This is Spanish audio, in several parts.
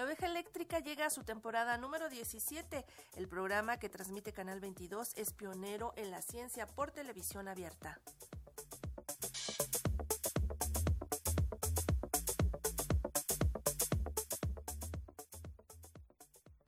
La oveja eléctrica llega a su temporada número 17. El programa que transmite Canal 22 es pionero en la ciencia por televisión abierta.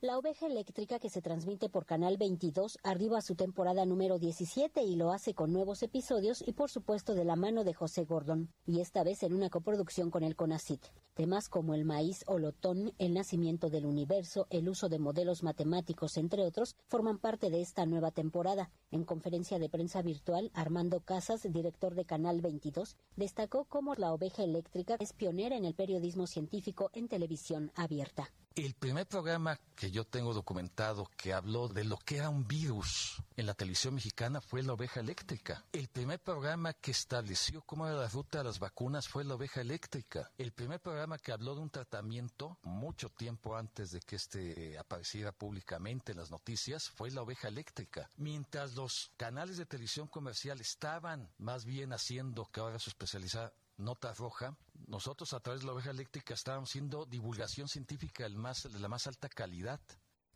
La oveja eléctrica que se transmite por Canal 22 arriba a su temporada número 17 y lo hace con nuevos episodios y por supuesto de la mano de José Gordon, y esta vez en una coproducción con el CONACIT. Temas como el maíz o lotón, el nacimiento del universo, el uso de modelos matemáticos, entre otros, forman parte de esta nueva temporada. En conferencia de prensa virtual, Armando Casas, director de Canal 22, destacó cómo la oveja eléctrica es pionera en el periodismo científico en televisión abierta. El primer programa que yo tengo documentado que habló de lo que era un virus en la televisión mexicana fue la oveja eléctrica. El primer programa que estableció cómo era la ruta de las vacunas fue la oveja eléctrica. El primer programa que habló de un tratamiento mucho tiempo antes de que este apareciera públicamente en las noticias fue la oveja eléctrica. Mientras los canales de televisión comercial estaban más bien haciendo que ahora su especialidad Nota Roja, nosotros a través de la oveja eléctrica estábamos haciendo divulgación científica de la más alta calidad.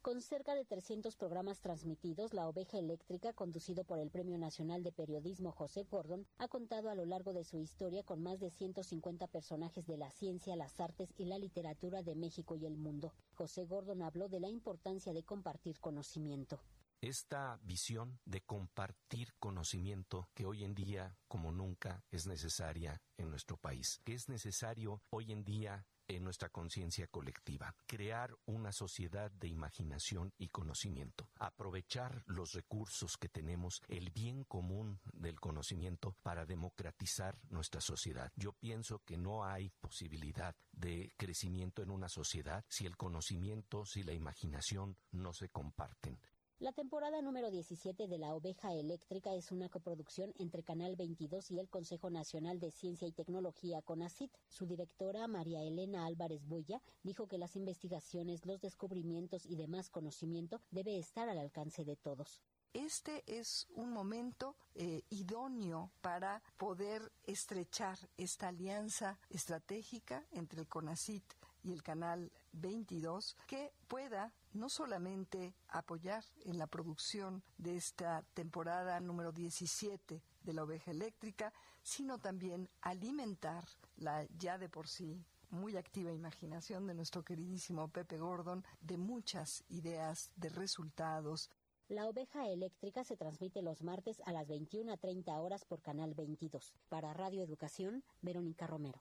Con cerca de 300 programas transmitidos, La Oveja Eléctrica, conducido por el Premio Nacional de Periodismo José Gordon, ha contado a lo largo de su historia con más de 150 personajes de la ciencia, las artes y la literatura de México y el mundo. José Gordon habló de la importancia de compartir conocimiento esta visión de compartir conocimiento que hoy en día como nunca es necesaria en nuestro país, que es necesario hoy en día en nuestra conciencia colectiva, crear una sociedad de imaginación y conocimiento, aprovechar los recursos que tenemos, el bien común del conocimiento para democratizar nuestra sociedad. Yo pienso que no hay posibilidad de crecimiento en una sociedad si el conocimiento, si la imaginación no se comparten. La temporada número 17 de La Oveja Eléctrica es una coproducción entre Canal 22 y el Consejo Nacional de Ciencia y Tecnología CONACIT. Su directora, María Elena Álvarez Buya, dijo que las investigaciones, los descubrimientos y demás conocimiento debe estar al alcance de todos. Este es un momento eh, idóneo para poder estrechar esta alianza estratégica entre el CONACIT y el canal 22 que pueda no solamente apoyar en la producción de esta temporada número 17 de la oveja eléctrica, sino también alimentar la ya de por sí muy activa imaginación de nuestro queridísimo Pepe Gordon de muchas ideas, de resultados. La oveja eléctrica se transmite los martes a las 21.30 horas por Canal 22. Para Radio Educación, Verónica Romero.